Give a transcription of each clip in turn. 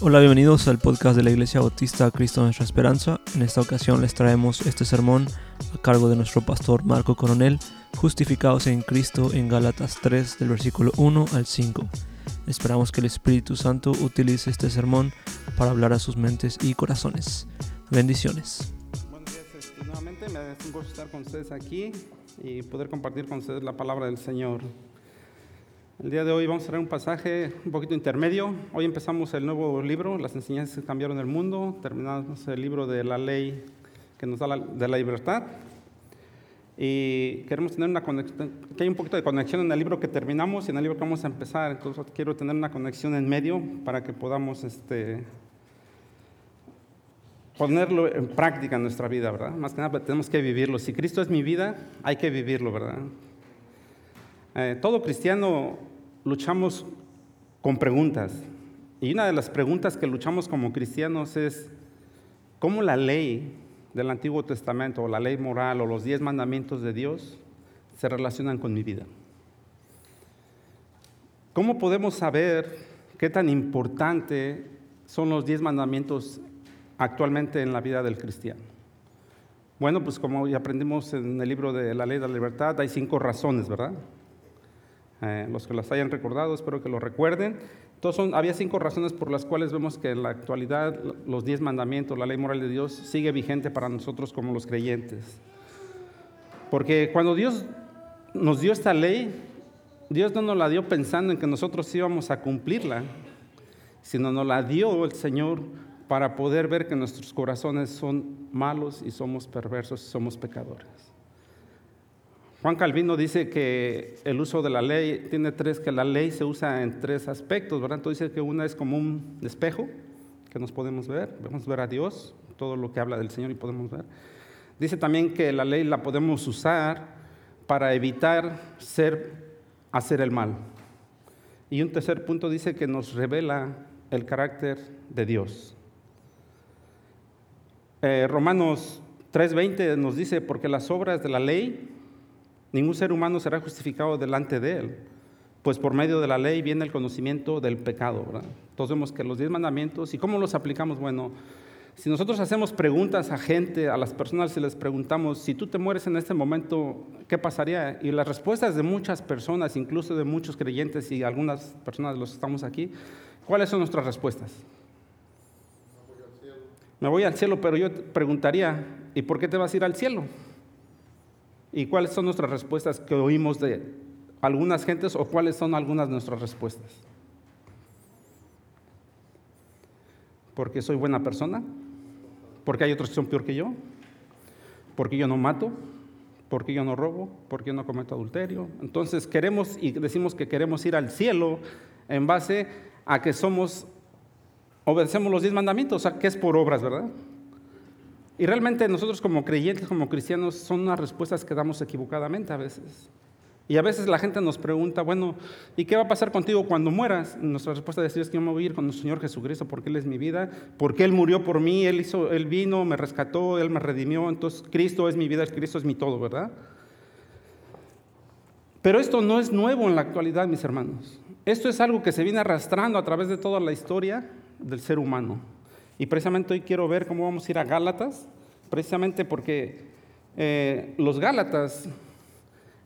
Hola, bienvenidos al podcast de la Iglesia Bautista Cristo Nuestra Esperanza. En esta ocasión les traemos este sermón a cargo de nuestro pastor Marco Coronel, justificados en Cristo en Gálatas 3 del versículo 1 al 5. Esperamos que el Espíritu Santo utilice este sermón para hablar a sus mentes y corazones. Bendiciones. Buenos días, este, nuevamente me es un gusto estar con ustedes aquí y poder compartir con ustedes la palabra del Señor. El día de hoy vamos a traer un pasaje un poquito intermedio. Hoy empezamos el nuevo libro, Las enseñanzas que cambiaron el mundo. Terminamos el libro de la ley que nos da la, de la libertad. Y queremos tener una conexión, que hay un poquito de conexión en el libro que terminamos y en el libro que vamos a empezar. Entonces quiero tener una conexión en medio para que podamos este, ponerlo en práctica en nuestra vida, ¿verdad? Más que nada tenemos que vivirlo. Si Cristo es mi vida, hay que vivirlo, ¿verdad? Eh, todo cristiano luchamos con preguntas. Y una de las preguntas que luchamos como cristianos es, ¿cómo la ley del Antiguo Testamento, o la ley moral, o los diez mandamientos de Dios se relacionan con mi vida? ¿Cómo podemos saber qué tan importante son los diez mandamientos actualmente en la vida del cristiano? Bueno, pues como ya aprendimos en el libro de la ley de la libertad, hay cinco razones, ¿verdad? Eh, los que las hayan recordado, espero que lo recuerden. Entonces, son, había cinco razones por las cuales vemos que en la actualidad los diez mandamientos, la ley moral de Dios, sigue vigente para nosotros como los creyentes. Porque cuando Dios nos dio esta ley, Dios no nos la dio pensando en que nosotros íbamos a cumplirla, sino nos la dio el Señor para poder ver que nuestros corazones son malos y somos perversos y somos pecadores. Juan Calvino dice que el uso de la ley tiene tres, que la ley se usa en tres aspectos, ¿verdad? Entonces dice que una es como un espejo que nos podemos ver, podemos ver a Dios, todo lo que habla del Señor y podemos ver. Dice también que la ley la podemos usar para evitar ser, hacer el mal. Y un tercer punto dice que nos revela el carácter de Dios. Eh, Romanos 3:20 nos dice, porque las obras de la ley Ningún ser humano será justificado delante de él, pues por medio de la ley viene el conocimiento del pecado. ¿verdad? Entonces vemos que los diez mandamientos, ¿y cómo los aplicamos? Bueno, si nosotros hacemos preguntas a gente, a las personas, si les preguntamos, si tú te mueres en este momento, ¿qué pasaría? Y las respuestas de muchas personas, incluso de muchos creyentes y algunas personas de los que estamos aquí, ¿cuáles son nuestras respuestas? Me voy al cielo, pero yo preguntaría, ¿y por qué te vas a ir al cielo? ¿Y cuáles son nuestras respuestas que oímos de algunas gentes o cuáles son algunas de nuestras respuestas? Porque soy buena persona, porque hay otros que son peor que yo, porque yo no mato, porque yo no robo, porque yo no cometo adulterio. Entonces queremos y decimos que queremos ir al cielo en base a que somos, obedecemos los diez mandamientos, o sea, que es por obras, ¿verdad? Y realmente nosotros como creyentes, como cristianos, son unas respuestas que damos equivocadamente a veces. Y a veces la gente nos pregunta, bueno, ¿y qué va a pasar contigo cuando mueras? nuestra respuesta es que yo me voy a ir con el Señor Jesucristo porque Él es mi vida, porque Él murió por mí, Él, hizo, Él vino, me rescató, Él me redimió, entonces Cristo es mi vida, Cristo es mi todo, ¿verdad? Pero esto no es nuevo en la actualidad, mis hermanos. Esto es algo que se viene arrastrando a través de toda la historia del ser humano. Y precisamente hoy quiero ver cómo vamos a ir a Gálatas, precisamente porque eh, los Gálatas,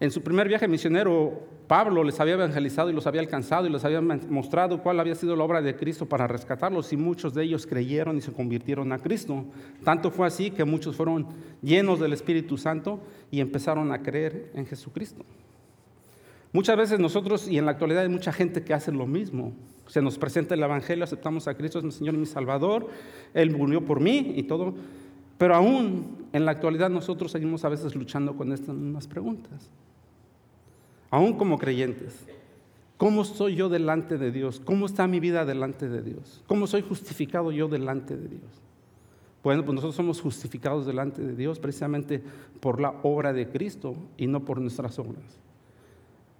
en su primer viaje misionero, Pablo les había evangelizado y los había alcanzado y les había mostrado cuál había sido la obra de Cristo para rescatarlos y muchos de ellos creyeron y se convirtieron a Cristo. Tanto fue así que muchos fueron llenos del Espíritu Santo y empezaron a creer en Jesucristo. Muchas veces nosotros, y en la actualidad hay mucha gente que hace lo mismo. Se nos presenta el Evangelio, aceptamos a Cristo, es mi Señor y mi Salvador, Él murió por mí y todo. Pero aún en la actualidad nosotros seguimos a veces luchando con estas mismas preguntas. Aún como creyentes. ¿Cómo soy yo delante de Dios? ¿Cómo está mi vida delante de Dios? ¿Cómo soy justificado yo delante de Dios? Bueno, pues nosotros somos justificados delante de Dios precisamente por la obra de Cristo y no por nuestras obras.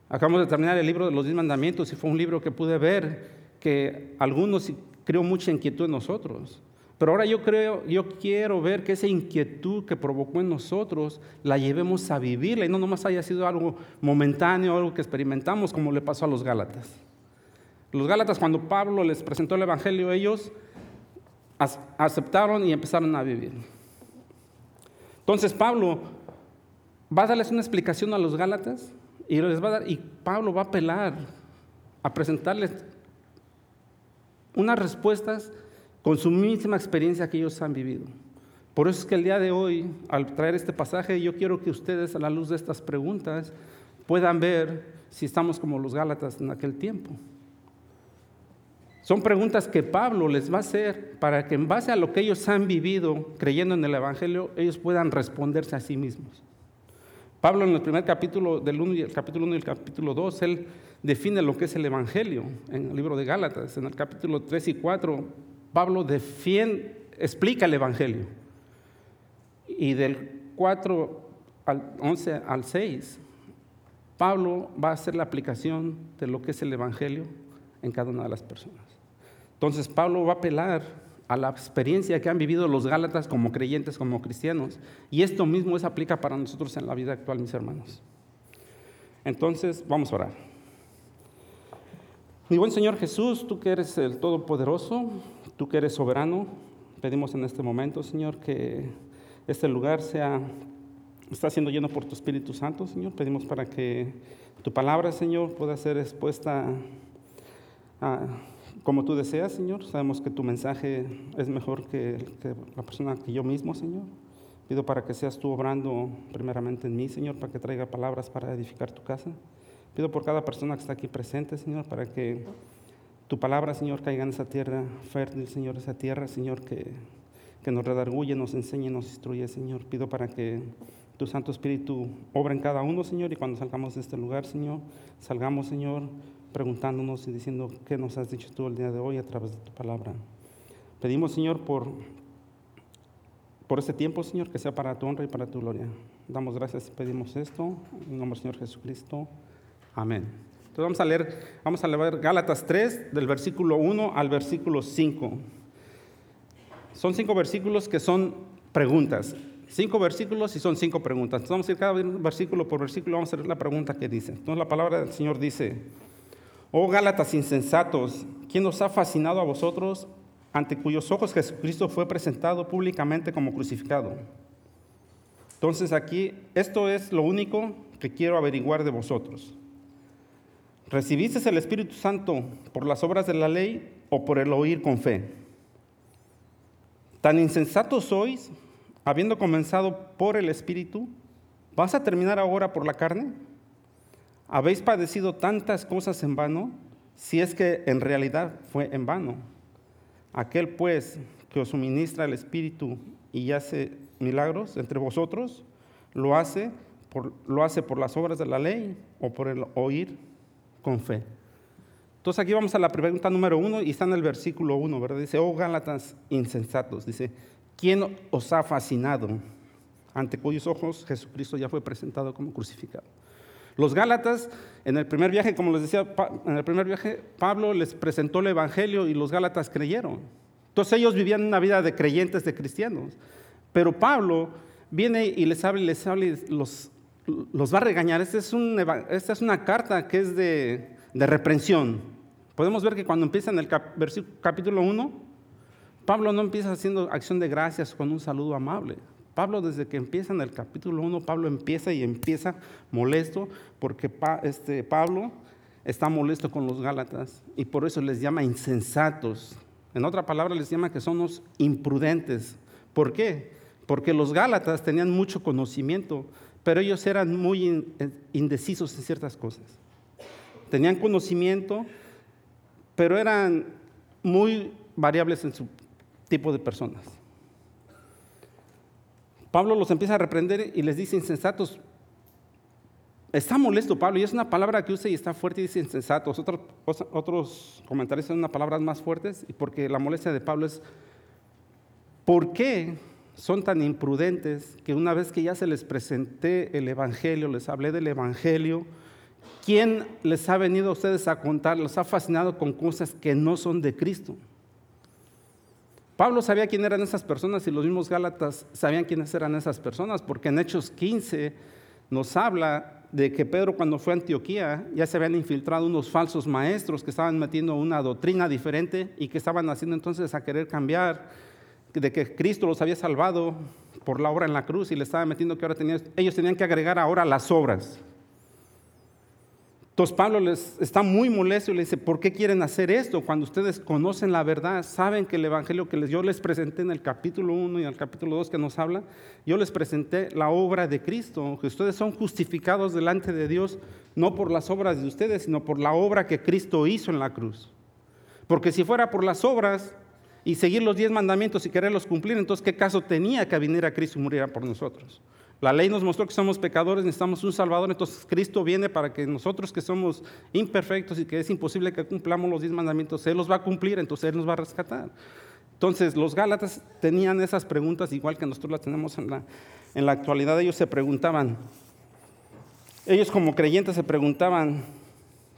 Acabamos de terminar el libro de los diez mandamientos y fue un libro que pude ver que algunos creó mucha inquietud en nosotros. Pero ahora yo creo, yo quiero ver que esa inquietud que provocó en nosotros la llevemos a vivirla y no nomás haya sido algo momentáneo, algo que experimentamos como le pasó a los Gálatas. Los Gálatas, cuando Pablo les presentó el Evangelio, ellos aceptaron y empezaron a vivir. Entonces Pablo va a darles una explicación a los Gálatas y les va a dar, y Pablo va a apelar a presentarles unas respuestas con su misma experiencia que ellos han vivido. Por eso es que el día de hoy, al traer este pasaje, yo quiero que ustedes, a la luz de estas preguntas, puedan ver si estamos como los Gálatas en aquel tiempo. Son preguntas que Pablo les va a hacer para que en base a lo que ellos han vivido creyendo en el Evangelio, ellos puedan responderse a sí mismos. Pablo en el primer capítulo del 1 y el capítulo 1 y el capítulo 2, él define lo que es el Evangelio en el libro de Gálatas. En el capítulo 3 y 4, Pablo defiende, explica el Evangelio. Y del 4 al 11 al 6, Pablo va a hacer la aplicación de lo que es el Evangelio en cada una de las personas. Entonces Pablo va a apelar a la experiencia que han vivido los Gálatas como creyentes, como cristianos. Y esto mismo se aplica para nosotros en la vida actual, mis hermanos. Entonces, vamos a orar. Mi buen Señor Jesús, tú que eres el Todopoderoso, tú que eres soberano, pedimos en este momento, Señor, que este lugar sea, está siendo lleno por tu Espíritu Santo, Señor. Pedimos para que tu palabra, Señor, pueda ser expuesta a como tú deseas, Señor. Sabemos que tu mensaje es mejor que, la persona que yo mismo, Señor. Pido para que seas tú obrando primeramente en mí, Señor, para que traiga palabras para edificar tu casa. Pido por cada persona que está aquí presente, Señor, para que tu palabra, Señor, caiga en esa tierra fértil, Señor, esa tierra, Señor, que, que nos redarguye, nos enseñe, nos instruye, Señor. Pido para que tu Santo Espíritu obra en cada uno, Señor, y cuando salgamos de este lugar, Señor, salgamos, Señor, preguntándonos y diciendo qué nos has dicho tú el día de hoy a través de tu palabra. Pedimos, Señor, por, por este tiempo, Señor, que sea para tu honra y para tu gloria. Damos gracias y pedimos esto en nombre del Señor Jesucristo. Amén. Entonces vamos a leer, vamos a leer Gálatas 3 del versículo 1 al versículo 5. Son cinco versículos que son preguntas. Cinco versículos y son cinco preguntas. Entonces vamos a ir cada versículo por versículo, vamos a leer la pregunta que dice. Entonces la palabra del Señor dice, Oh Gálatas insensatos, ¿quién os ha fascinado a vosotros ante cuyos ojos Jesucristo fue presentado públicamente como crucificado? Entonces aquí, esto es lo único que quiero averiguar de vosotros. ¿Recibiste el Espíritu Santo por las obras de la ley o por el oír con fe? Tan insensatos sois, habiendo comenzado por el Espíritu, ¿vas a terminar ahora por la carne? Habéis padecido tantas cosas en vano, si es que en realidad fue en vano. Aquel pues que os suministra el Espíritu y hace milagros entre vosotros, lo hace por, las obras de la ley o por el oír con fe. Entonces aquí vamos a la pregunta número uno y está en el versículo uno, ¿verdad? Dice, oh Gálatas insensatos, dice, ¿quién os ha fascinado? Ante cuyos ojos Jesucristo ya fue presentado como crucificado. Los Gálatas, en el primer viaje, como les decía, en el primer viaje, Pablo les presentó el Evangelio y los Gálatas creyeron. Entonces ellos vivían una vida de creyentes, de cristianos. Pero Pablo viene y les habla y les habla y los, los va a regañar. Esta es, esta es una carta que es de, de reprensión. Podemos ver que cuando empieza en el capítulo 1, Pablo no empieza haciendo acción de gracias con un saludo amable. Pablo desde que empieza en el capítulo 1, Pablo empieza y empieza molesto porque este, Pablo está molesto con los Gálatas y por eso les llama insensatos. En otra palabra les llama que son los imprudentes. ¿Por qué? Porque los Gálatas tenían mucho conocimiento, pero ellos eran muy indecisos en ciertas cosas. Tenían conocimiento, pero eran muy variables en su tipo de personas. Pablo los empieza a reprender y les dice insensatos. Está molesto Pablo y es una palabra que usa y está fuerte dice insensatos. Otros, otros comentarios son unas palabras más fuertes y porque la molestia de Pablo es, ¿por qué son tan imprudentes que una vez que ya se les presenté el Evangelio, les hablé del Evangelio, ¿quién les ha venido a ustedes a contar? Los ha fascinado con cosas que no son de Cristo. Pablo sabía quién eran esas personas y los mismos Gálatas sabían quiénes eran esas personas, porque en Hechos 15 nos habla de que Pedro cuando fue a Antioquía ya se habían infiltrado unos falsos maestros que estaban metiendo una doctrina diferente y que estaban haciendo entonces a querer cambiar de que Cristo los había salvado por la obra en la cruz y le estaba metiendo que ahora ellos tenían que agregar ahora las obras. Entonces Pablo les está muy molesto y le dice, ¿por qué quieren hacer esto? Cuando ustedes conocen la verdad, saben que el evangelio que yo les presenté en el capítulo 1 y en el capítulo 2 que nos habla, yo les presenté la obra de Cristo, que ustedes son justificados delante de Dios no por las obras de ustedes, sino por la obra que Cristo hizo en la cruz. Porque si fuera por las obras y seguir los diez mandamientos y quererlos cumplir, entonces ¿qué caso tenía que viniera Cristo y muriera por nosotros? La ley nos mostró que somos pecadores, necesitamos un Salvador, entonces Cristo viene para que nosotros que somos imperfectos y que es imposible que cumplamos los diez mandamientos, Él los va a cumplir, entonces Él nos va a rescatar. Entonces los Gálatas tenían esas preguntas igual que nosotros las tenemos en la, en la actualidad. Ellos se preguntaban, ellos como creyentes se preguntaban,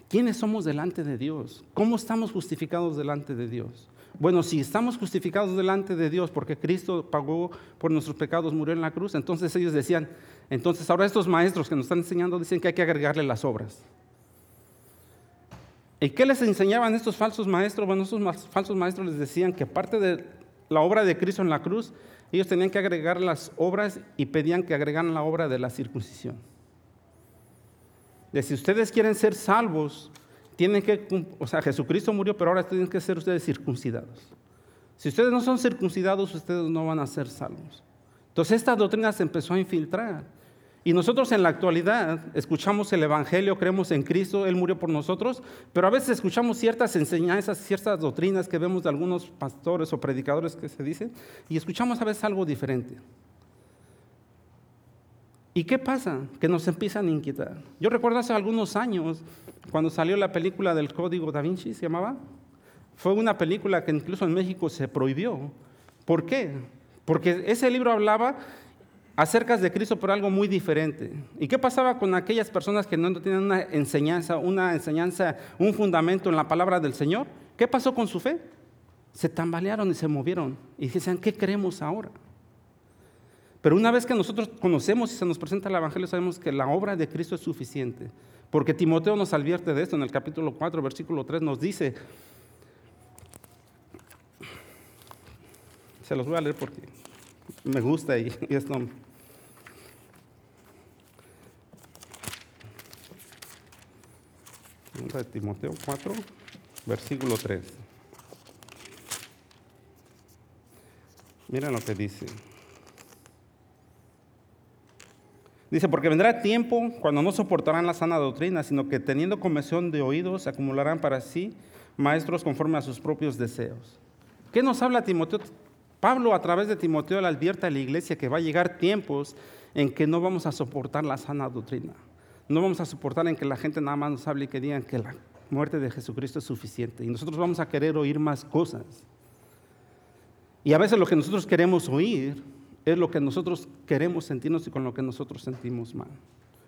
¿quiénes somos delante de Dios? ¿Cómo estamos justificados delante de Dios? Bueno, si estamos justificados delante de Dios porque Cristo pagó por nuestros pecados, murió en la cruz, entonces ellos decían, entonces ahora estos maestros que nos están enseñando dicen que hay que agregarle las obras. ¿Y qué les enseñaban estos falsos maestros? Bueno, estos falsos maestros les decían que parte de la obra de Cristo en la cruz, ellos tenían que agregar las obras y pedían que agregaran la obra de la circuncisión. De si ustedes quieren ser salvos, tienen que, o sea, Jesucristo murió, pero ahora tienen que ser ustedes circuncidados. Si ustedes no son circuncidados, ustedes no van a ser salvos. Entonces esta doctrina se empezó a infiltrar. Y nosotros en la actualidad escuchamos el Evangelio, creemos en Cristo, Él murió por nosotros, pero a veces escuchamos ciertas enseñanzas, ciertas doctrinas que vemos de algunos pastores o predicadores que se dicen, y escuchamos a veces algo diferente. ¿Y qué pasa? Que nos empiezan a inquietar. Yo recuerdo hace algunos años, cuando salió la película del Código da Vinci, se llamaba, fue una película que incluso en México se prohibió. ¿Por qué? Porque ese libro hablaba acerca de Cristo por algo muy diferente. ¿Y qué pasaba con aquellas personas que no tenían una enseñanza, una enseñanza, un fundamento en la palabra del Señor? ¿Qué pasó con su fe? Se tambalearon y se movieron y decían, ¿qué creemos ahora? Pero una vez que nosotros conocemos y se nos presenta el Evangelio, sabemos que la obra de Cristo es suficiente. Porque Timoteo nos advierte de esto en el capítulo 4, versículo 3, nos dice, se los voy a leer porque me gusta y, y esto... De Timoteo 4, versículo 3. Miren lo que dice. Dice, porque vendrá tiempo cuando no soportarán la sana doctrina, sino que teniendo convención de oídos, acumularán para sí maestros conforme a sus propios deseos. ¿Qué nos habla Timoteo? Pablo a través de Timoteo le advierte a la iglesia que va a llegar tiempos en que no vamos a soportar la sana doctrina. No vamos a soportar en que la gente nada más nos hable y que digan que la muerte de Jesucristo es suficiente. Y nosotros vamos a querer oír más cosas. Y a veces lo que nosotros queremos oír es lo que nosotros queremos sentirnos y con lo que nosotros sentimos mal.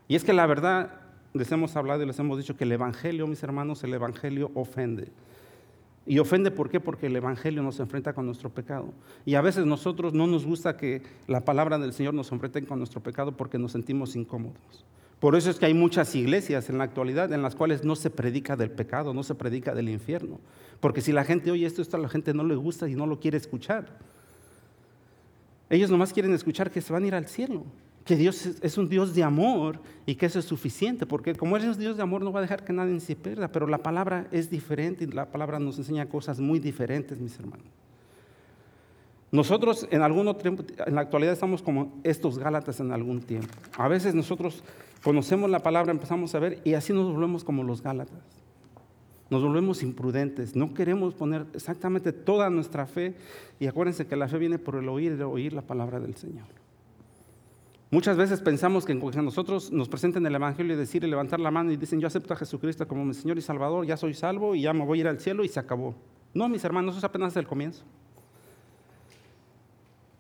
Y es que la verdad, les hemos hablado y les hemos dicho que el Evangelio, mis hermanos, el Evangelio ofende. Y ofende ¿por qué? Porque el Evangelio nos enfrenta con nuestro pecado. Y a veces nosotros no nos gusta que la palabra del Señor nos enfrente con nuestro pecado porque nos sentimos incómodos. Por eso es que hay muchas iglesias en la actualidad en las cuales no se predica del pecado, no se predica del infierno. Porque si la gente oye esto, esto a la gente no le gusta y no lo quiere escuchar. Ellos nomás quieren escuchar que se van a ir al cielo, que Dios es un Dios de amor y que eso es suficiente, porque como es Dios de amor no va a dejar que nadie se pierda, pero la palabra es diferente y la palabra nos enseña cosas muy diferentes, mis hermanos. Nosotros en algún tiempo, en la actualidad estamos como estos Gálatas en algún tiempo. A veces nosotros conocemos la palabra, empezamos a ver y así nos volvemos como los Gálatas nos volvemos imprudentes, no queremos poner exactamente toda nuestra fe y acuérdense que la fe viene por el oír, el oír la palabra del Señor. Muchas veces pensamos que cuando nosotros nos presenten el Evangelio y decir levantar la mano y dicen yo acepto a Jesucristo como mi Señor y Salvador, ya soy salvo y ya me voy a ir al cielo y se acabó. No, mis hermanos, eso es apenas el comienzo.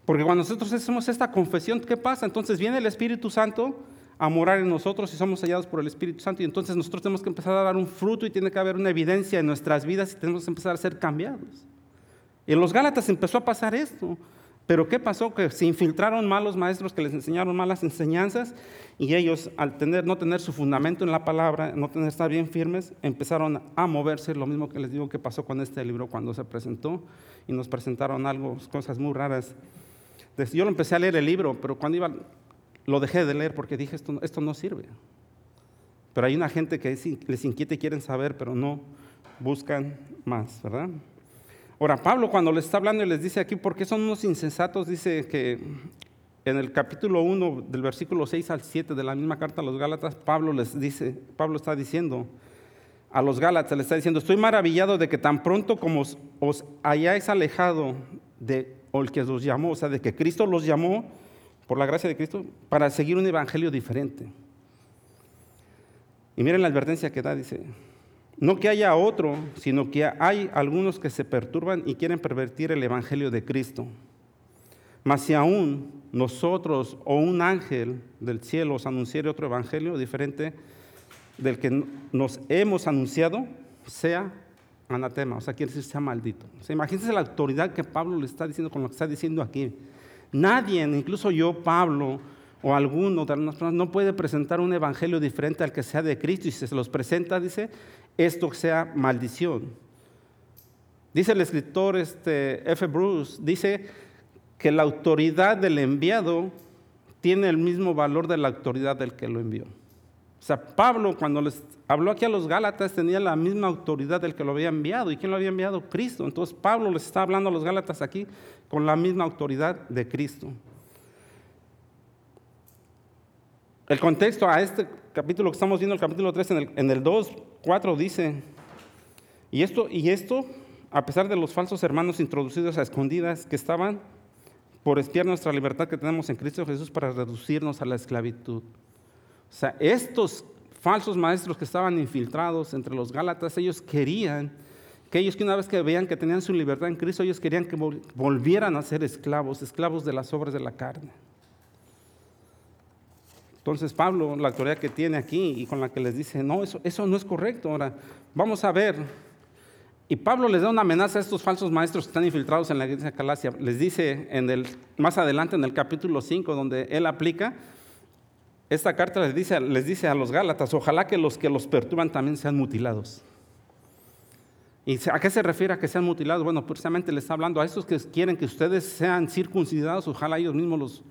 Porque cuando nosotros hacemos esta confesión, ¿qué pasa? Entonces viene el Espíritu Santo a morar en nosotros y somos hallados por el Espíritu Santo. Y entonces nosotros tenemos que empezar a dar un fruto y tiene que haber una evidencia en nuestras vidas y tenemos que empezar a ser cambiados. En los Gálatas empezó a pasar esto. Pero ¿qué pasó? Que se infiltraron malos maestros que les enseñaron malas enseñanzas y ellos al tener, no tener su fundamento en la palabra, no tener estar bien firmes, empezaron a moverse, lo mismo que les digo que pasó con este libro cuando se presentó y nos presentaron algo, cosas muy raras. Yo lo empecé a leer el libro, pero cuando iba, lo dejé de leer porque dije, esto, esto no sirve. Pero hay una gente que les inquieta y quieren saber, pero no buscan más, ¿verdad? Ahora, Pablo cuando les está hablando y les dice aquí, ¿por qué son unos insensatos? Dice que en el capítulo 1 del versículo 6 al 7 de la misma carta a los Gálatas, Pablo les dice, Pablo está diciendo a los Gálatas, le está diciendo, estoy maravillado de que tan pronto como os, hayáis alejado de el que os llamó, o sea, de que Cristo los llamó por la gracia de Cristo para seguir un evangelio diferente. Y miren la advertencia que da, dice, no que haya otro, sino que hay algunos que se perturban y quieren pervertir el Evangelio de Cristo. Mas si aún nosotros o un ángel del cielo os anunciare otro Evangelio diferente del que nos hemos anunciado, sea anatema, o sea, quiere decir sea maldito. O sea, imagínense la autoridad que Pablo le está diciendo con lo que está diciendo aquí. Nadie, incluso yo, Pablo, o alguno de las personas, no puede presentar un evangelio diferente al que sea de Cristo y si se los presenta, dice, esto sea maldición. Dice el escritor este, F. Bruce, dice que la autoridad del enviado tiene el mismo valor de la autoridad del que lo envió. O sea, Pablo cuando les habló aquí a los Gálatas tenía la misma autoridad del que lo había enviado. ¿Y quién lo había enviado? Cristo. Entonces Pablo les está hablando a los Gálatas aquí con la misma autoridad de Cristo. El contexto a este capítulo que estamos viendo, el capítulo 3, en el, en el 2, 4 dice, y esto, y esto, a pesar de los falsos hermanos introducidos a escondidas que estaban por espiar nuestra libertad que tenemos en Cristo Jesús para reducirnos a la esclavitud. O sea, estos falsos maestros que estaban infiltrados entre los Gálatas, ellos querían que ellos que una vez que veían que tenían su libertad en Cristo, ellos querían que volvieran a ser esclavos, esclavos de las obras de la carne. Entonces Pablo, la autoridad que tiene aquí y con la que les dice, no, eso, eso no es correcto. Ahora, vamos a ver. Y Pablo les da una amenaza a estos falsos maestros que están infiltrados en la iglesia de Galacia. Les dice en el, más adelante en el capítulo 5, donde él aplica, esta carta les dice, les dice a los Gálatas, ojalá que los que los perturban también sean mutilados. ¿Y a qué se refiere a que sean mutilados? Bueno, precisamente les está hablando a esos que quieren que ustedes sean circuncidados, ojalá ellos mismos los,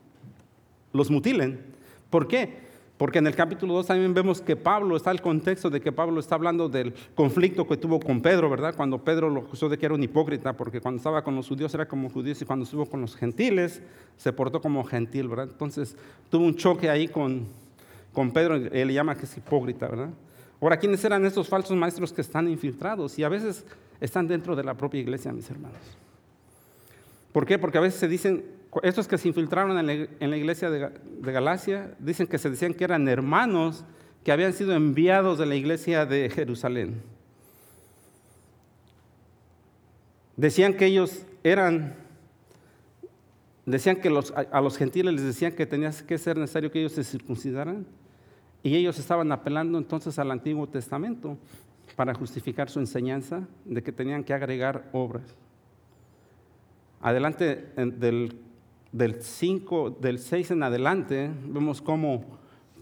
los mutilen. ¿Por qué? Porque en el capítulo 2 también vemos que Pablo, está el contexto de que Pablo está hablando del conflicto que tuvo con Pedro, ¿verdad? Cuando Pedro lo acusó de que era un hipócrita, porque cuando estaba con los judíos era como judíos y cuando estuvo con los gentiles se portó como gentil, ¿verdad? Entonces tuvo un choque ahí con, con Pedro, él le llama que es hipócrita, ¿verdad? Ahora, ¿quiénes eran estos falsos maestros que están infiltrados? Y a veces están dentro de la propia iglesia, mis hermanos. ¿Por qué? Porque a veces se dicen, estos que se infiltraron en la, iglesia de, Galacia, dicen que se decían que eran hermanos que habían sido enviados de la iglesia de Jerusalén. Decían que ellos eran, decían que a, los gentiles les decían que tenía que ser necesario que ellos se circuncidaran. Y ellos estaban apelando entonces al Antiguo Testamento para justificar su enseñanza de que tenían que agregar obras. Adelante del del 5, del 6 en adelante, vemos cómo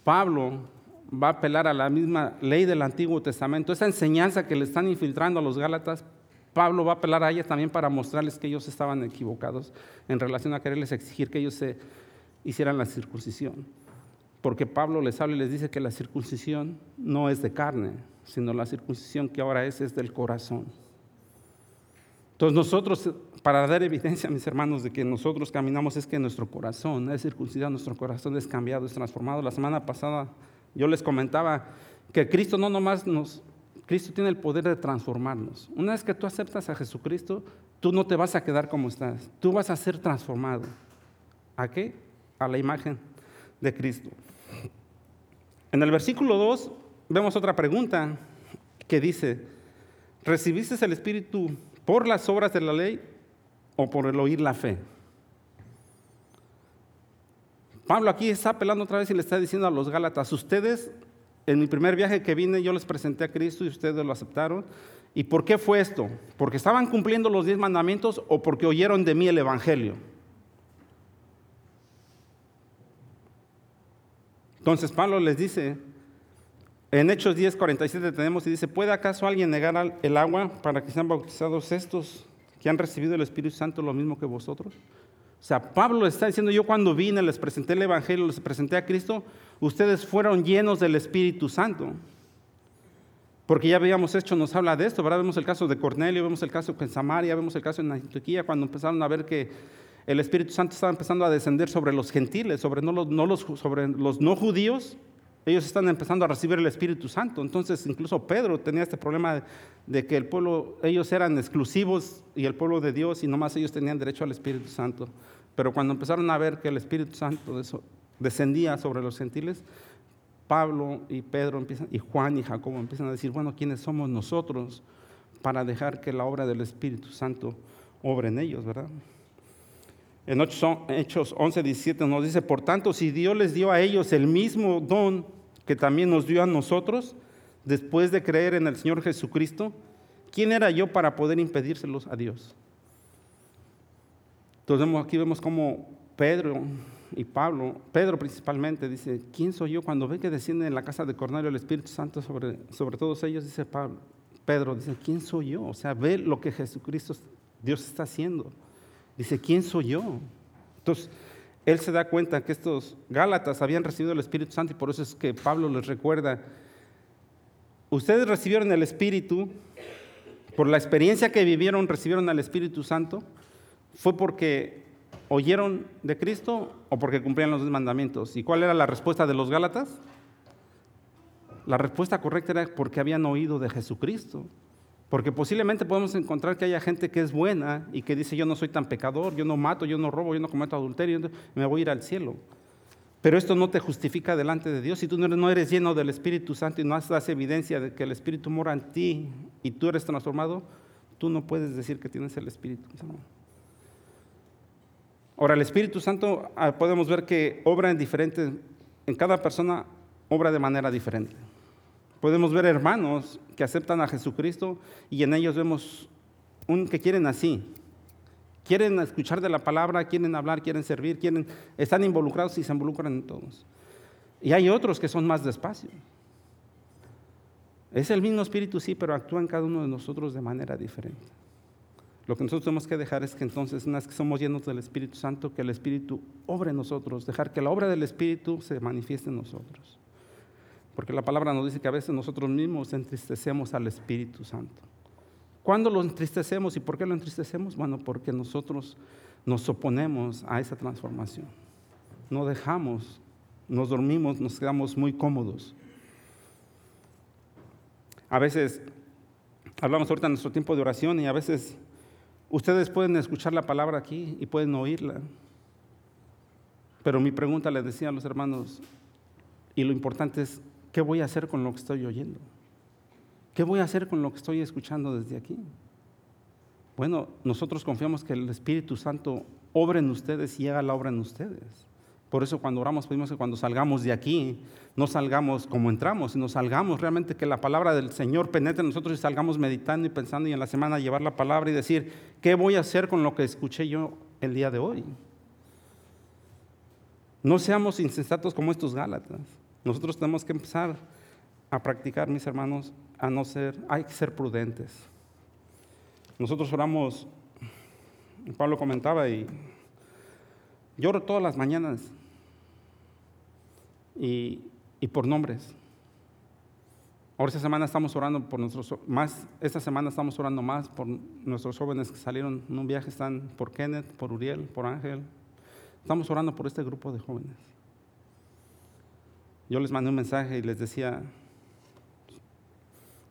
Pablo va a apelar a la misma ley del Antiguo Testamento. Esa enseñanza que le están infiltrando a los Gálatas, Pablo va a apelar a ella también para mostrarles que ellos estaban equivocados en relación a quererles exigir que ellos se hicieran la circuncisión. Porque Pablo les habla y les dice que la circuncisión no es de carne, sino la circuncisión que ahora es es del corazón. Entonces nosotros para dar evidencia, mis hermanos, de que nosotros caminamos es que nuestro corazón es circuncidado, nuestro corazón es cambiado, es transformado. La semana pasada yo les comentaba que Cristo no nomás nos, Cristo tiene el poder de transformarnos. Una vez que tú aceptas a Jesucristo, tú no te vas a quedar como estás, tú vas a ser transformado. ¿A qué? A la imagen de Cristo. En el versículo 2 vemos otra pregunta que dice, ¿recibiste el Espíritu por las obras de la ley o por el oír la fe. Pablo aquí está apelando otra vez y le está diciendo a los Gálatas, ustedes, en mi primer viaje que vine, yo les presenté a Cristo y ustedes lo aceptaron. ¿Y por qué fue esto? ¿Porque estaban cumpliendo los diez mandamientos o porque oyeron de mí el Evangelio? Entonces Pablo les dice, en Hechos 10, 47 tenemos y dice, ¿puede acaso alguien negar el agua para que sean bautizados estos que han recibido el Espíritu Santo lo mismo que vosotros? O sea, Pablo está diciendo, yo cuando vine, les presenté el Evangelio, les presenté a Cristo, ustedes fueron llenos del Espíritu Santo. Porque ya habíamos hecho, nos habla de esto, ¿verdad? Vemos el caso de Cornelio, vemos el caso en Samaria, vemos el caso en Antioquía, cuando empezaron a ver que el Espíritu Santo estaba empezando a descender sobre los gentiles, sobre no sobre los no judíos, ellos están empezando a recibir el Espíritu Santo. Entonces, incluso Pedro tenía este problema de que el pueblo, ellos eran exclusivos y el pueblo de Dios y nomás ellos tenían derecho al Espíritu Santo. Pero cuando empezaron a ver que el Espíritu Santo descendía sobre los gentiles, Pablo y Pedro empiezan, y Juan y Jacobo empiezan a decir, bueno, ¿quiénes somos nosotros para dejar que la obra del Espíritu Santo obre en ellos, verdad? En Hechos 11, 17 nos dice, por tanto, si Dios les dio a ellos el mismo don que también nos dio a nosotros, después de creer en el Señor Jesucristo, ¿quién era yo para poder impedírselos a Dios? Entonces aquí vemos cómo Pedro y Pablo, Pedro principalmente, dice, ¿quién soy yo? Cuando ve que desciende en la casa de Cornelio el Espíritu Santo sobre, sobre todos ellos, dice Pablo, Pedro, dice, ¿quién soy yo? O sea, ve lo que Jesucristo, Dios está haciendo. Dice, ¿quién soy yo? Entonces, él se da cuenta que estos Gálatas habían recibido el Espíritu Santo y por eso es que Pablo les recuerda, ustedes recibieron el Espíritu, por la experiencia que vivieron, recibieron al Espíritu Santo, fue porque oyeron de Cristo o porque cumplían los mandamientos. ¿Y cuál era la respuesta de los Gálatas? La respuesta correcta era porque habían oído de Jesucristo. Porque posiblemente podemos encontrar que haya gente que es buena y que dice, yo no soy tan pecador, yo no mato, yo no robo, yo no cometo adulterio, me voy a ir al cielo. Pero esto no te justifica delante de Dios. Si tú no eres lleno del Espíritu Santo y no das evidencia de que el Espíritu mora en ti y tú eres transformado, tú no puedes decir que tienes el Espíritu. Ahora, el Espíritu Santo ah, podemos ver que obra en diferentes, en cada persona obra de manera diferente. Podemos ver hermanos que aceptan a Jesucristo y en ellos vemos un que quieren así. Quieren escuchar de la palabra, quieren hablar, quieren servir, quieren, están involucrados y se involucran en todos. Y hay otros que son más despacio. Es el mismo espíritu, sí, pero actúa en cada uno de nosotros de manera diferente. Lo que nosotros tenemos que dejar es que entonces, una vez que somos llenos del Espíritu Santo, que el Espíritu obre en nosotros, dejar que la obra del Espíritu se manifieste en nosotros. Porque la palabra nos dice que a veces nosotros mismos entristecemos al Espíritu Santo. ¿Cuándo lo entristecemos y por qué lo entristecemos? Bueno, porque nosotros nos oponemos a esa transformación. No dejamos, nos dormimos, nos quedamos muy cómodos. A veces, hablamos ahorita en nuestro tiempo de oración y a veces ustedes pueden escuchar la palabra aquí y pueden oírla. Pero mi pregunta le decía a los hermanos, y lo importante es, ¿qué voy a hacer con lo que estoy oyendo? ¿Qué voy a hacer con lo que estoy escuchando desde aquí? Bueno, nosotros confiamos que el Espíritu Santo obra en ustedes y haga la obra en ustedes. Por eso cuando oramos pedimos que cuando salgamos de aquí, no salgamos como entramos, sino salgamos realmente que la palabra del Señor penetre en nosotros y salgamos meditando y pensando y en la semana llevar la palabra y decir, ¿qué voy a hacer con lo que escuché yo el día de hoy? No seamos insensatos como estos Gálatas. Nosotros tenemos que empezar a practicar, mis hermanos, a no ser, hay que ser prudentes. Nosotros oramos, Pablo comentaba, y lloro todas las mañanas, y, y por nombres. Ahora esta semana estamos orando por nuestros, más, esta semana estamos orando más por nuestros jóvenes que salieron en un viaje, están por Kenneth, por Uriel, por Ángel. Estamos orando por este grupo de jóvenes. Yo les mandé un mensaje y les decía,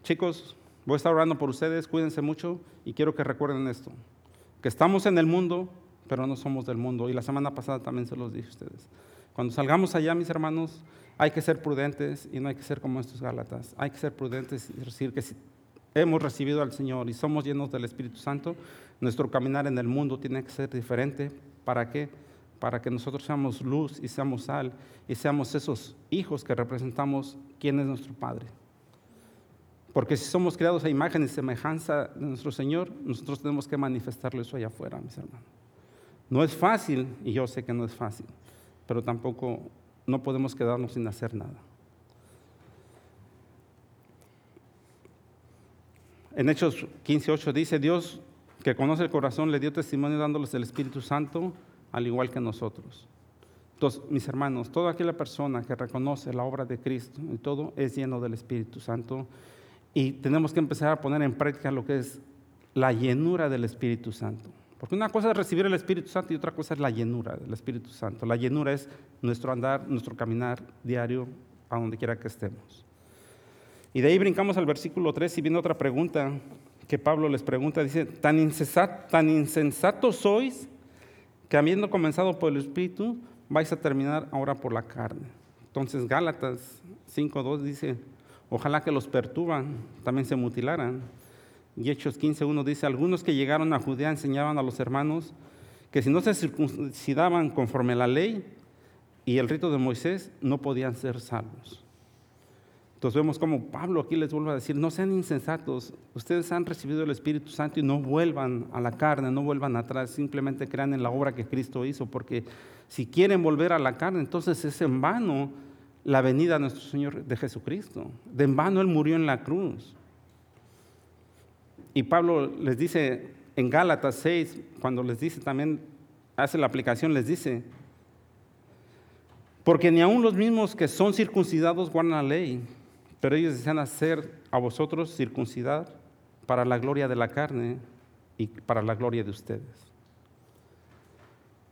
chicos, voy a estar orando por ustedes, cuídense mucho y quiero que recuerden esto, que estamos en el mundo, pero no somos del mundo. Y la semana pasada también se los dije a ustedes. Cuando salgamos allá, mis hermanos, hay que ser prudentes y no hay que ser como estos Gálatas. Hay que ser prudentes y decir que si hemos recibido al Señor y somos llenos del Espíritu Santo, nuestro caminar en el mundo tiene que ser diferente. ¿Para qué? Para que nosotros seamos luz y seamos sal y seamos esos hijos que representamos quién es nuestro Padre. Porque si somos creados a imagen y semejanza de nuestro Señor, nosotros tenemos que manifestarlo eso allá afuera, mis hermanos. No es fácil, y yo sé que no es fácil, pero tampoco no podemos quedarnos sin hacer nada. En Hechos 15:8 dice, Dios que conoce el corazón le dio testimonio dándoles el Espíritu Santo, al igual que nosotros. Entonces, mis hermanos, toda aquella persona que reconoce la obra de Cristo y todo es lleno del Espíritu Santo y tenemos que empezar a poner en práctica lo que es la llenura del Espíritu Santo. Porque una cosa es recibir el Espíritu Santo y otra cosa es la llenura del Espíritu Santo. La llenura es nuestro andar, nuestro caminar diario a donde quiera que estemos. Y de ahí brincamos al versículo 3 y viene otra pregunta que Pablo les pregunta. Dice, tan, insensato, sois que habiendo comenzado por el Espíritu, vais a terminar ahora por la carne. Entonces Gálatas 5.2 dice, ojalá que los perturban, también se mutilaran. Y Hechos 15.1 dice, algunos que llegaron a Judea enseñaban a los hermanos que si no se circuncidaban conforme a la ley y el rito de Moisés, no podían ser salvos. Entonces vemos como Pablo aquí les vuelve a decir, no sean insensatos, ustedes han recibido el Espíritu Santo y no vuelvan a la carne, no vuelvan atrás, simplemente crean en la obra que Cristo hizo, porque si quieren volver a la carne, entonces es en vano la venida de nuestro Señor de Jesucristo. De en vano Él murió en la cruz. Y Pablo les dice en Gálatas 6, cuando les dice también, hace la aplicación, les dice, porque ni aun los mismos que son circuncidados guardan la ley pero ellos desean hacer a vosotros circuncidar para la gloria de la carne y para la gloria de ustedes.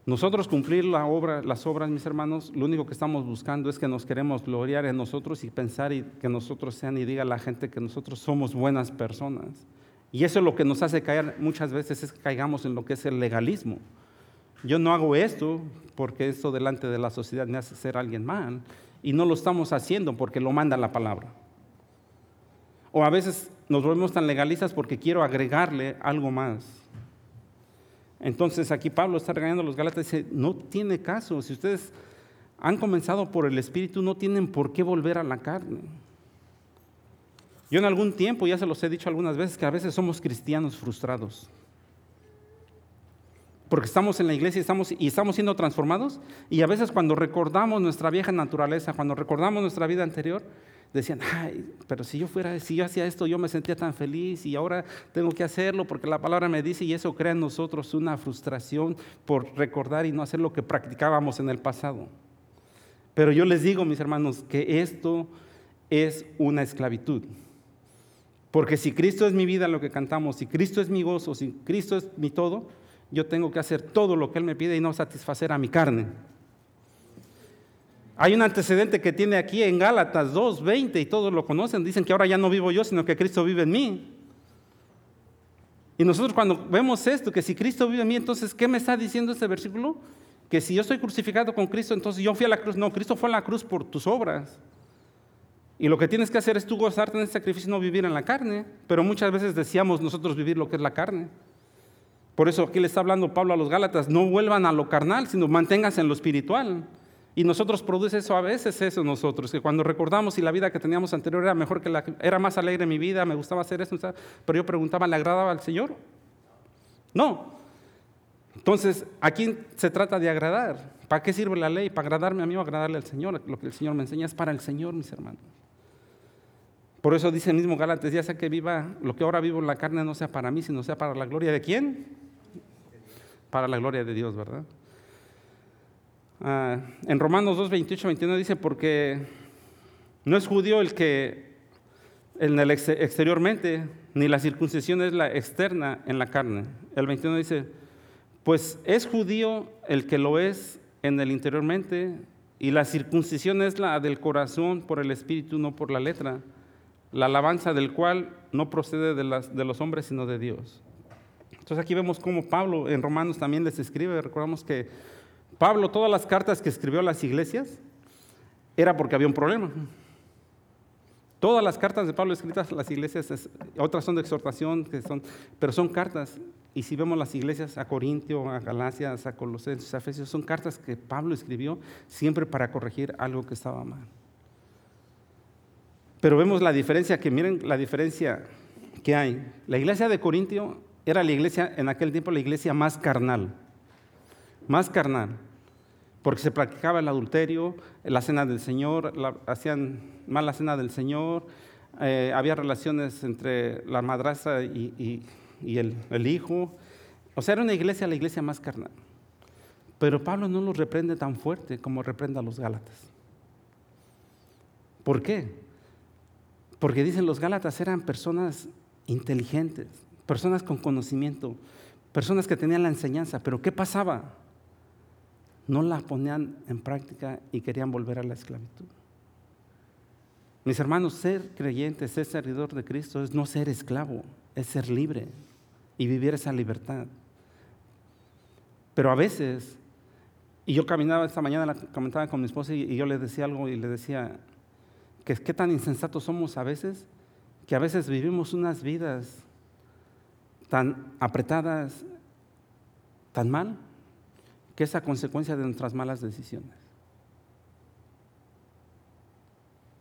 Nosotros cumplir la obra, las obras, mis hermanos, lo único que estamos buscando es que nos queremos gloriar en nosotros y pensar y que nosotros sean y diga la gente que nosotros somos buenas personas. Y eso es lo que nos hace caer muchas veces, es que caigamos en lo que es el legalismo. Yo no hago esto porque esto delante de la sociedad me hace ser alguien mal y no lo estamos haciendo porque lo manda la palabra. O a veces nos volvemos tan legalistas porque quiero agregarle algo más. Entonces aquí Pablo está regañando a los Gálatas y dice, no tiene caso, si ustedes han comenzado por el Espíritu, no tienen por qué volver a la carne. Yo en algún tiempo, ya se los he dicho algunas veces, que a veces somos cristianos frustrados porque estamos en la iglesia y estamos, y estamos siendo transformados. Y a veces cuando recordamos nuestra vieja naturaleza, cuando recordamos nuestra vida anterior, decían, ay, pero si yo fuera, si yo hacía esto, yo me sentía tan feliz y ahora tengo que hacerlo porque la palabra me dice y eso crea en nosotros una frustración por recordar y no hacer lo que practicábamos en el pasado. Pero yo les digo, mis hermanos, que esto es una esclavitud. Porque si Cristo es mi vida, lo que cantamos, si Cristo es mi gozo, si Cristo es mi todo, yo tengo que hacer todo lo que Él me pide y no satisfacer a mi carne. Hay un antecedente que tiene aquí en Gálatas 2, 20 y todos lo conocen. Dicen que ahora ya no vivo yo, sino que Cristo vive en mí. Y nosotros cuando vemos esto, que si Cristo vive en mí, entonces, ¿qué me está diciendo este versículo? Que si yo estoy crucificado con Cristo, entonces yo fui a la cruz. No, Cristo fue a la cruz por tus obras. Y lo que tienes que hacer es tú gozarte en el sacrificio y no vivir en la carne. Pero muchas veces decíamos nosotros vivir lo que es la carne. Por eso aquí le está hablando Pablo a los Gálatas, no vuelvan a lo carnal, sino manténganse en lo espiritual. Y nosotros produce eso a veces, eso nosotros, que cuando recordamos si la vida que teníamos anterior era mejor que la era más alegre mi vida, me gustaba hacer eso, pero yo preguntaba, ¿le agradaba al Señor? No. Entonces, ¿a quién se trata de agradar? ¿Para qué sirve la ley? ¿Para agradarme a mí o agradarle al Señor? Lo que el Señor me enseña es para el Señor, mis hermanos. Por eso dice el mismo Gálatas, ya sea que viva, lo que ahora vivo en la carne no sea para mí, sino sea para la gloria de quién? Para la gloria de Dios, ¿verdad? Ah, en Romanos 2, 28, 21 dice, porque no es judío el que en el exteriormente, ni la circuncisión es la externa en la carne. El 21 dice, pues es judío el que lo es en el interiormente, y la circuncisión es la del corazón por el espíritu, no por la letra, la alabanza del cual no procede de los hombres, sino de Dios. Entonces aquí vemos cómo Pablo en Romanos también les escribe. Recordamos que Pablo, todas las cartas que escribió a las iglesias, era porque había un problema. Todas las cartas de Pablo escritas a las iglesias, otras son de exhortación, que son, pero son cartas. Y si vemos las iglesias a Corintio, a Galacias, a Colosenses, a Efesios, son cartas que Pablo escribió siempre para corregir algo que estaba mal. Pero vemos la diferencia, que miren la diferencia que hay. La iglesia de Corintio era la iglesia, en aquel tiempo, la iglesia más carnal. Más carnal. porque se practicaba el adulterio, la cena del Señor, hacían mal la cena del Señor, eh, había relaciones entre la madrastra y, el, el, hijo. O sea, era una iglesia, la iglesia más carnal. Pero Pablo no los reprende tan fuerte como reprende a los Gálatas. ¿Por qué? Porque dicen los Gálatas eran personas inteligentes, personas con conocimiento, personas que tenían la enseñanza. Pero ¿qué pasaba? no la ponían en práctica y querían volver a la esclavitud. Mis hermanos, ser creyente, ser servidor de Cristo es no ser esclavo, es ser libre y vivir esa libertad. Pero a veces, y yo caminaba esta mañana, comentaba con mi esposa y, yo le decía algo y le decía que qué tan insensatos somos a veces, que a veces vivimos unas vidas tan apretadas, tan mal, que es a consecuencia de nuestras malas decisiones.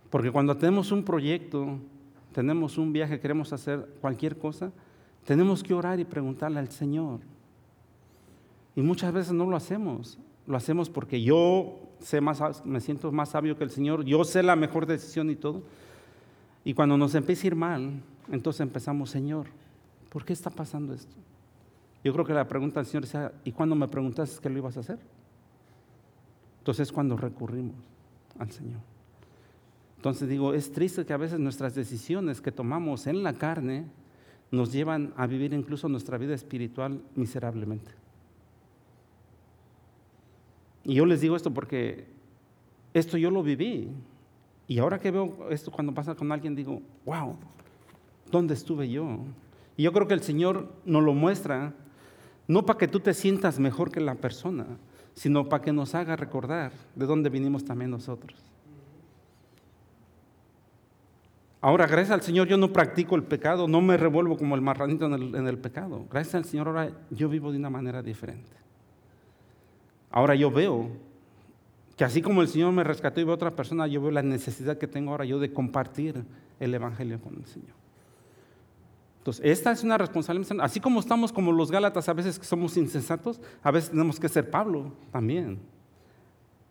Porque cuando tenemos un proyecto, tenemos un viaje, queremos hacer cualquier cosa, tenemos que orar y preguntarle al Señor. Y muchas veces no lo hacemos. Lo hacemos porque yo sé más, me siento más sabio que el Señor, yo sé la mejor decisión y todo. Y cuando nos empieza a ir mal, entonces empezamos, Señor, ¿por qué está pasando esto? Yo creo que la pregunta del Señor es, ¿y cuando me preguntaste qué lo ibas a hacer? Entonces es cuando recurrimos al Señor. Entonces digo, es triste que a veces nuestras decisiones que tomamos en la carne nos llevan a vivir incluso nuestra vida espiritual miserablemente. Y yo les digo esto porque esto yo lo viví. Y ahora que veo esto cuando pasa con alguien, digo, wow, ¿dónde estuve yo? Y yo creo que el Señor nos lo muestra no para que tú te sientas mejor que la persona, sino para que nos haga recordar de dónde vinimos también nosotros. Ahora, gracias al Señor, yo no practico el pecado, no me revuelvo como el marranito en el, pecado. Gracias al Señor, ahora yo vivo de una manera diferente. Ahora yo veo que así como el Señor me rescató y veo a otra persona, yo veo la necesidad que tengo ahora yo de compartir el Evangelio con el Señor. Entonces, esta es una responsabilidad. Así como estamos como los Gálatas, a veces que somos insensatos, a veces tenemos que ser Pablo también.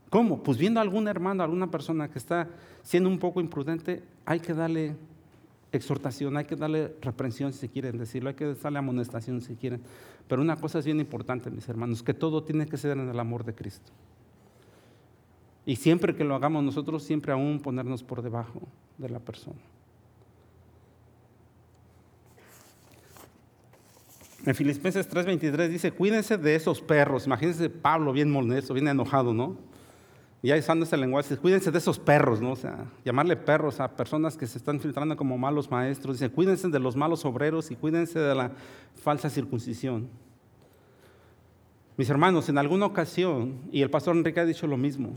¿Cómo? Pues viendo a algún hermano, a alguna persona que está siendo un poco imprudente, hay que darle exhortación, hay que darle reprensión si quieren decirlo, hay que darle amonestación si quieren. Pero una cosa es bien importante, mis hermanos, que todo tiene que ser en el amor de Cristo. Y siempre que lo hagamos nosotros, siempre aún ponernos por debajo de la persona. En Filipenses 3:23 dice, cuídense de esos perros. Imagínense Pablo bien molesto, bien enojado, ¿no? Y ahí usando ese lenguaje, cuídense de esos perros, ¿no? O sea, llamarle perros a personas que se están filtrando como malos maestros. Dice, cuídense de los malos obreros y cuídense de la falsa circuncisión. Mis hermanos, en alguna ocasión, y el pastor Enrique ha dicho lo mismo,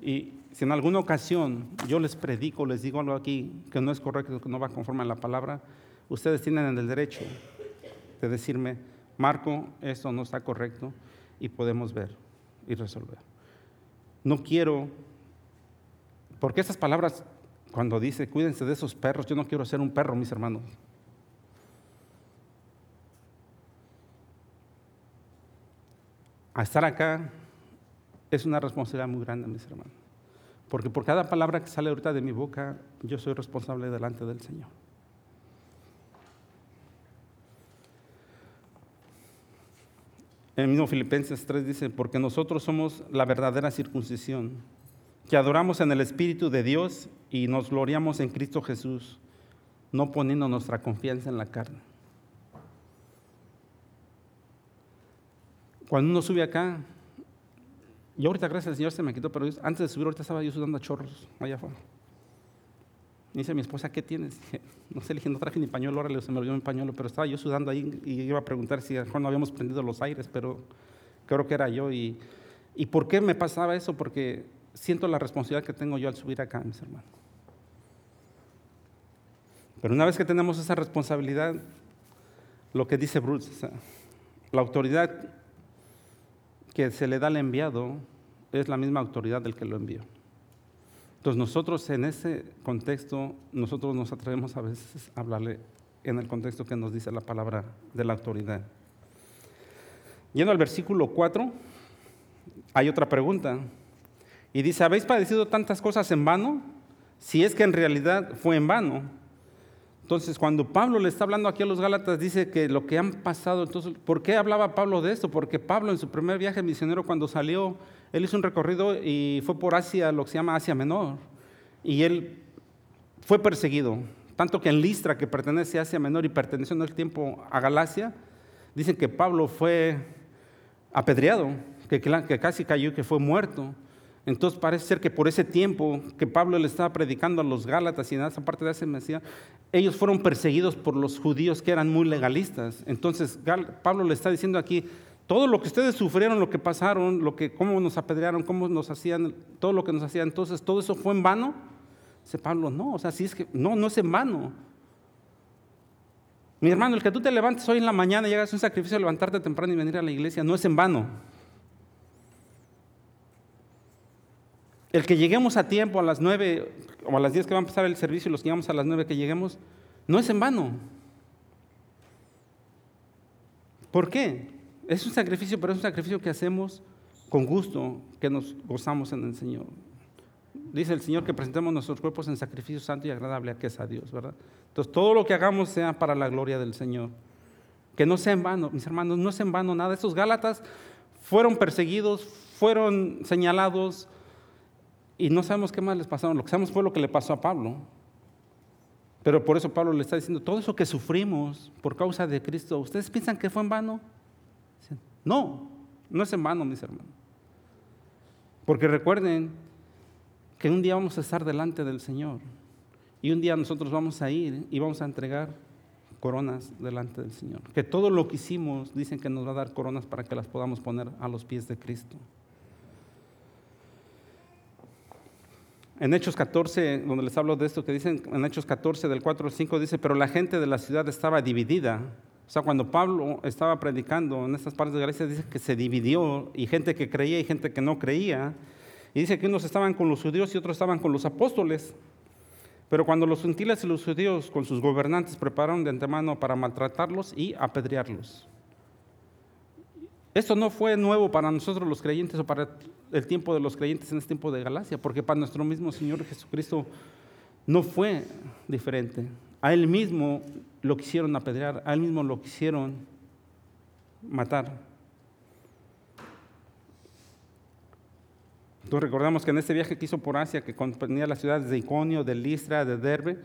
y si en alguna ocasión yo les predico, les digo algo aquí que no es correcto, que no va conforme a la palabra, ustedes tienen el derecho de decirme, Marco, esto no está correcto y podemos ver y resolver. No quiero, porque estas palabras, cuando dice, cuídense de esos perros, yo no quiero ser un perro, mis hermanos. A estar acá es una responsabilidad muy grande, mis hermanos. Porque por cada palabra que sale ahorita de mi boca, yo soy responsable delante del Señor. El mismo Filipenses 3 dice, porque nosotros somos la verdadera circuncisión, que adoramos en el Espíritu de Dios y nos gloriamos en Cristo Jesús, no poniendo nuestra confianza en la carne. Cuando uno sube acá, yo ahorita gracias al Señor se me quitó, pero antes de subir ahorita estaba yo sudando a chorros allá afuera. Dice mi esposa, ¿qué tienes? no sé, le dije, no traje ni pañuelo, ahora se me olvidó mi pañuelo, pero estaba yo sudando ahí y iba a preguntar si a no habíamos prendido los aires, pero creo que era yo. Y, ¿Y por qué me pasaba eso? Porque siento la responsabilidad que tengo yo al subir acá, mis hermanos. Pero una vez que tenemos esa responsabilidad, lo que dice Bruce, la autoridad que se le da al enviado es la misma autoridad del que lo envió. Entonces nosotros en ese contexto, nosotros nos atrevemos a veces a hablarle en el contexto que nos dice la palabra de la autoridad. Yendo al versículo 4, hay otra pregunta. Y dice, ¿habéis padecido tantas cosas en vano? Si es que en realidad fue en vano. Entonces, cuando Pablo le está hablando aquí a los Gálatas, dice que lo que han pasado, entonces, ¿por qué hablaba Pablo de esto? Porque Pablo en su primer viaje misionero, cuando salió, él hizo un recorrido y fue por Asia, lo que se llama Asia Menor. Y él fue perseguido, tanto que en Listra, que pertenece a Asia Menor y perteneció en el tiempo a Galacia, dicen que Pablo fue apedreado, que, casi cayó, que fue muerto. Entonces parece ser que por ese tiempo que Pablo le estaba predicando a los Gálatas y en esa parte de ese Mesías, ellos fueron perseguidos por los judíos que eran muy legalistas. Entonces Pablo le está diciendo aquí, todo lo que ustedes sufrieron, lo que pasaron, lo que, cómo nos apedrearon, cómo nos hacían, todo lo que nos hacían, entonces todo eso fue en vano. Dice Pablo, no, o sea, si es que, no, no es en vano. Mi hermano, el que tú te levantes hoy en la mañana y hagas un sacrificio de levantarte temprano y venir a la iglesia, no es en vano. El que lleguemos a tiempo a las nueve o a las diez que va a empezar el servicio y los que llegamos a las nueve que lleguemos, no es en vano. ¿Por qué? Es un sacrificio, pero es un sacrificio que hacemos con gusto, que nos gozamos en el Señor. Dice el Señor que presentemos nuestros cuerpos en sacrificio santo y agradable que es a Dios, ¿verdad? Entonces todo lo que hagamos sea para la gloria del Señor. Que no sea en vano, mis hermanos, no es en vano nada. Estos Gálatas fueron perseguidos, fueron señalados, y no sabemos qué más les pasaron. Lo que sabemos fue lo que le pasó a Pablo. Pero por eso Pablo le está diciendo, todo eso que sufrimos por causa de Cristo, ¿ustedes piensan que fue en vano? No, no es en vano, mis hermanos. Porque recuerden que un día vamos a estar delante del Señor. Y un día nosotros vamos a ir y vamos a entregar coronas delante del Señor. Que todo lo que hicimos dicen que nos va a dar coronas para que las podamos poner a los pies de Cristo. En Hechos 14, donde les hablo de esto, que dicen en Hechos 14, del 4 al 5, dice, pero la gente de la ciudad estaba dividida. O sea, cuando Pablo estaba predicando en estas partes de Galicia, dice que se dividió, y gente que creía y gente que no creía. Y dice que unos estaban con los judíos y otros estaban con los apóstoles. Pero cuando los gentiles y los judíos con sus gobernantes prepararon de antemano para maltratarlos y apedrearlos. Esto no fue nuevo para nosotros los creyentes o para el tiempo de los creyentes en este tiempo de Galacia, porque para nuestro mismo Señor Jesucristo no fue diferente. A Él mismo lo quisieron apedrear, a Él mismo lo quisieron matar. Entonces recordamos que en este viaje que hizo por Asia, que comprendía las ciudades de Iconio, de Listra, de Derbe,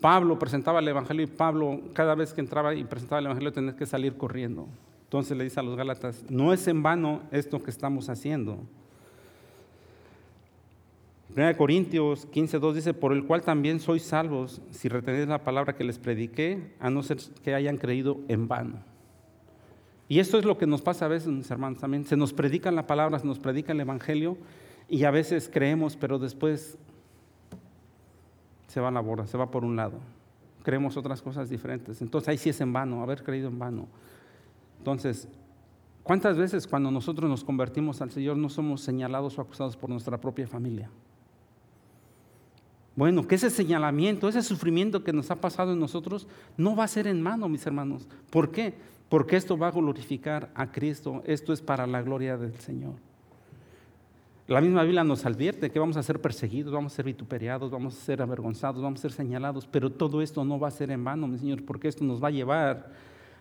Pablo presentaba el Evangelio y Pablo cada vez que entraba y presentaba el Evangelio tenía que salir corriendo. Entonces le dice a los Gálatas, no es en vano esto que estamos haciendo. 1 Corintios 15.2 dice, por el cual también sois salvos si retenéis la palabra que les prediqué, a no ser que hayan creído en vano. Y esto es lo que nos pasa a veces, mis hermanos, también. Se nos predica la palabra, se nos predica el Evangelio y a veces creemos, pero después se va a la borda, se va por un lado. Creemos otras cosas diferentes. Entonces ahí sí es en vano, haber creído en vano. Entonces, ¿cuántas veces cuando nosotros nos convertimos al Señor no somos señalados o acusados por nuestra propia familia? Bueno, que ese señalamiento, ese sufrimiento que nos ha pasado en nosotros no va a ser en mano, mis hermanos. ¿Por qué? Porque esto va a glorificar a Cristo, esto es para la gloria del Señor. La misma Biblia nos advierte que vamos a ser perseguidos, vamos a ser vituperiados, vamos a ser avergonzados, vamos a ser señalados, pero todo esto no va a ser en vano, mi Señor, porque esto nos va a llevar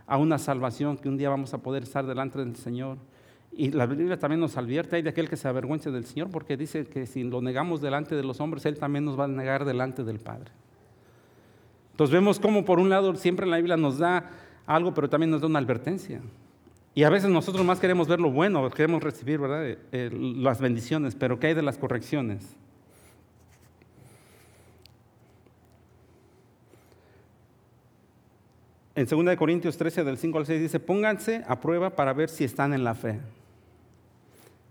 a una salvación que un día vamos a poder estar delante del Señor. Y la Biblia también nos advierte hay de aquel que se avergüence del Señor, porque dice que si lo negamos delante de los hombres, Él también nos va a negar delante del Padre. Entonces vemos cómo por un lado siempre la Biblia nos da algo, pero también nos da una advertencia. Y a veces nosotros más queremos ver lo bueno, queremos recibir ¿verdad? Eh, eh, las bendiciones, pero ¿qué hay de las correcciones? En 2 Corintios 13, del 5 al 6 dice, pónganse a prueba para ver si están en la fe.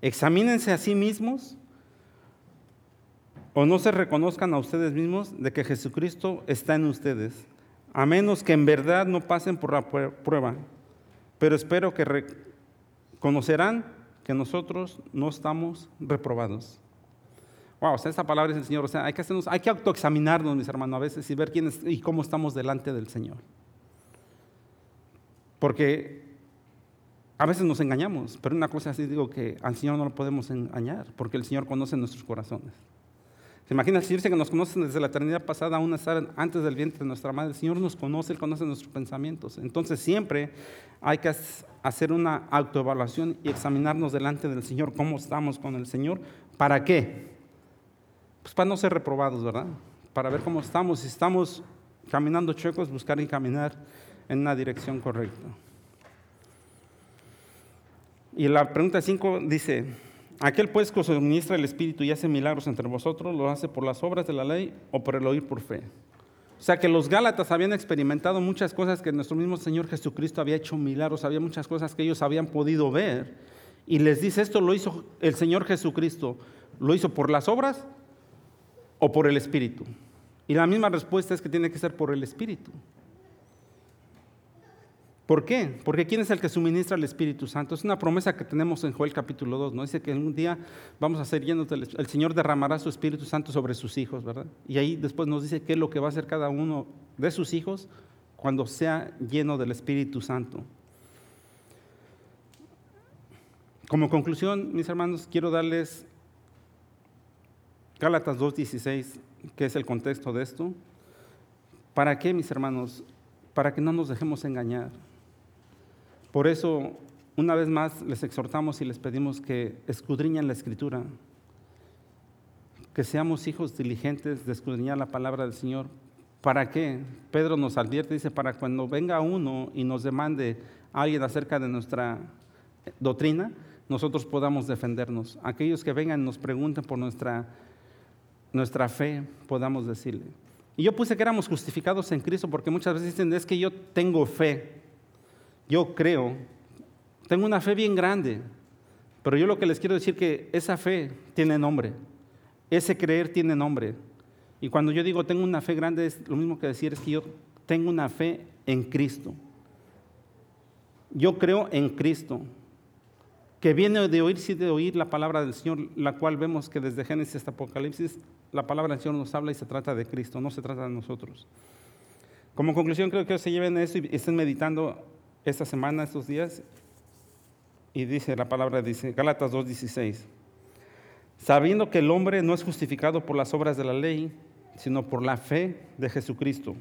Examínense a sí mismos o no se reconozcan a ustedes mismos de que Jesucristo está en ustedes, a menos que en verdad no pasen por la prueba. Pero espero que reconocerán que nosotros no estamos reprobados. Wow, o sea, esa palabra es el Señor. O sea, hay que, hacernos, hay que autoexaminarnos, mis hermanos, a veces y ver quién y cómo estamos delante del Señor. Porque a veces nos engañamos, pero una cosa así digo que al Señor no lo podemos engañar, porque el Señor conoce nuestros corazones. ¿Se imagina si dice que nos conocen desde la eternidad pasada, aún antes del vientre de nuestra madre? El Señor nos conoce, Él conoce nuestros pensamientos. Entonces siempre hay que hacer una autoevaluación y examinarnos delante del Señor, cómo estamos con el Señor. ¿Para qué? Pues para no ser reprobados, ¿verdad? Para ver cómo estamos. Si estamos caminando chuecos, buscar y caminar en una dirección correcta. Y la pregunta 5 dice, aquel pues que os administra el Espíritu y hace milagros entre vosotros, ¿lo hace por las obras de la ley o por el oír por fe? O sea que los Gálatas habían experimentado muchas cosas que nuestro mismo Señor Jesucristo había hecho milagros, había muchas cosas que ellos habían podido ver. Y les dice, esto lo hizo el Señor Jesucristo, ¿lo hizo por las obras o por el Espíritu? Y la misma respuesta es que tiene que ser por el Espíritu. ¿Por qué? Porque ¿quién es el que suministra el Espíritu Santo? Es una promesa que tenemos en Joel capítulo 2, ¿no? Dice que un día vamos a ser llenos del el Señor derramará su Espíritu Santo sobre sus hijos, ¿verdad? Y ahí después nos dice qué es lo que va a hacer cada uno de sus hijos cuando sea lleno del Espíritu Santo. Como conclusión, mis hermanos, quiero darles Gálatas 2.16, que es el contexto de esto. ¿Para qué, mis hermanos? Para que no nos dejemos engañar. Por eso, una vez más, les exhortamos y les pedimos que escudriñen la escritura, que seamos hijos diligentes de escudriñar la palabra del Señor. ¿Para qué? Pedro nos advierte, dice, para cuando venga uno y nos demande a alguien acerca de nuestra doctrina, nosotros podamos defendernos. Aquellos que vengan y nos pregunten por nuestra, nuestra fe, podamos decirle. Y yo puse que éramos justificados en Cristo porque muchas veces dicen, es que yo tengo fe yo creo, tengo una fe bien grande, pero yo lo que les quiero decir que esa fe tiene nombre, ese creer tiene nombre. Y cuando yo digo tengo una fe grande, es lo mismo que decir es que yo tengo una fe en Cristo. Yo creo en Cristo, que viene de oír, sí de oír la palabra del Señor, la cual vemos que desde Génesis hasta Apocalipsis, la palabra del Señor nos habla y se trata de Cristo, no se trata de nosotros. Como conclusión, creo que se lleven eso y estén meditando esta semana, estos días, y dice la palabra, dice Gálatas 2.16, sabiendo que el hombre no es justificado por las obras de la ley, sino por la fe de Jesucristo.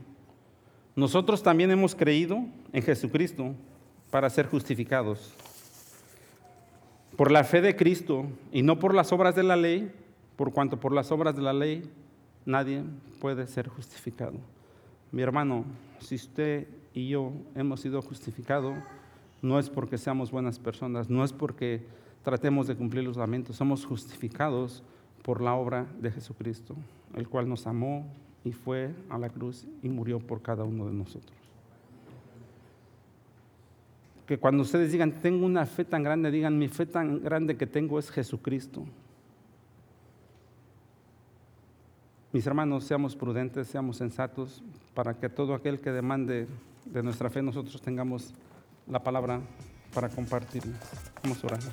Nosotros también hemos creído en Jesucristo para ser justificados. Por la fe de Cristo y no por las obras de la ley, por cuanto por las obras de la ley nadie puede ser justificado. Mi hermano, si usted y yo hemos sido justificados, no es porque seamos buenas personas, no es porque tratemos de cumplir los lamentos, somos justificados por la obra de Jesucristo, el cual nos amó y fue a la cruz y murió por cada uno de nosotros. Que cuando ustedes digan, tengo una fe tan grande, digan, mi fe tan grande que tengo es Jesucristo. Mis hermanos, seamos prudentes, seamos sensatos, para que todo aquel que demande de nuestra fe nosotros tengamos la palabra para compartir. Vamos orando.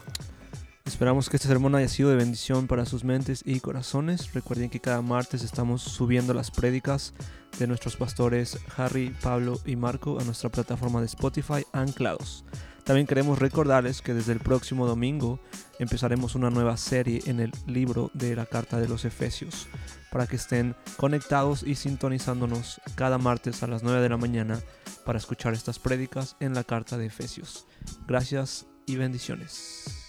Esperamos que este sermón haya sido de bendición para sus mentes y corazones. Recuerden que cada martes estamos subiendo las prédicas de nuestros pastores Harry, Pablo y Marco a nuestra plataforma de Spotify Anclados. También queremos recordarles que desde el próximo domingo empezaremos una nueva serie en el libro de la Carta de los Efesios para que estén conectados y sintonizándonos cada martes a las 9 de la mañana para escuchar estas prédicas en la Carta de Efesios. Gracias y bendiciones.